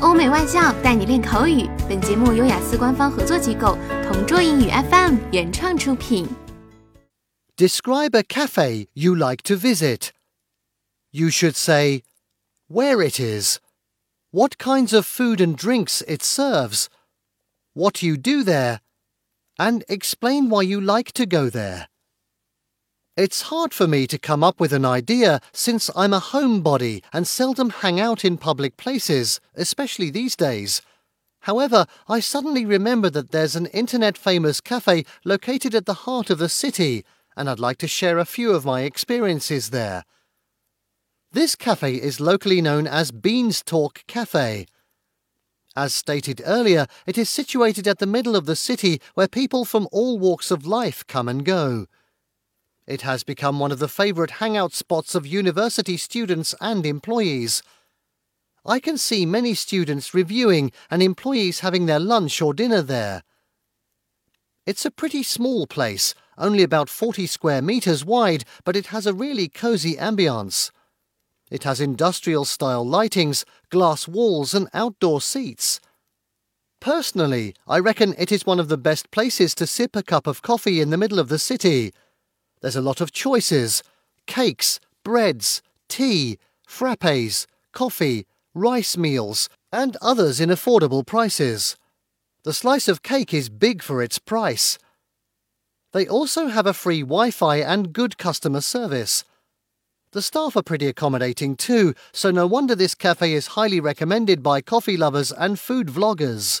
欧美外教带你练口语。本节目由雅思官方合作机构同桌英语 FM 原创出品。Describe a cafe you like to visit. You should say where it is, what kinds of food and drinks it serves, what you do there, and explain why you like to go there. It's hard for me to come up with an idea since I'm a homebody and seldom hang out in public places, especially these days. However, I suddenly remember that there's an internet famous cafe located at the heart of the city, and I'd like to share a few of my experiences there. This cafe is locally known as Beans Talk Cafe. As stated earlier, it is situated at the middle of the city where people from all walks of life come and go. It has become one of the favourite hangout spots of university students and employees. I can see many students reviewing and employees having their lunch or dinner there. It's a pretty small place, only about 40 square metres wide, but it has a really cosy ambience. It has industrial style lightings, glass walls, and outdoor seats. Personally, I reckon it is one of the best places to sip a cup of coffee in the middle of the city. There's a lot of choices cakes, breads, tea, frappes, coffee, rice meals, and others in affordable prices. The slice of cake is big for its price. They also have a free Wi Fi and good customer service. The staff are pretty accommodating too, so no wonder this cafe is highly recommended by coffee lovers and food vloggers.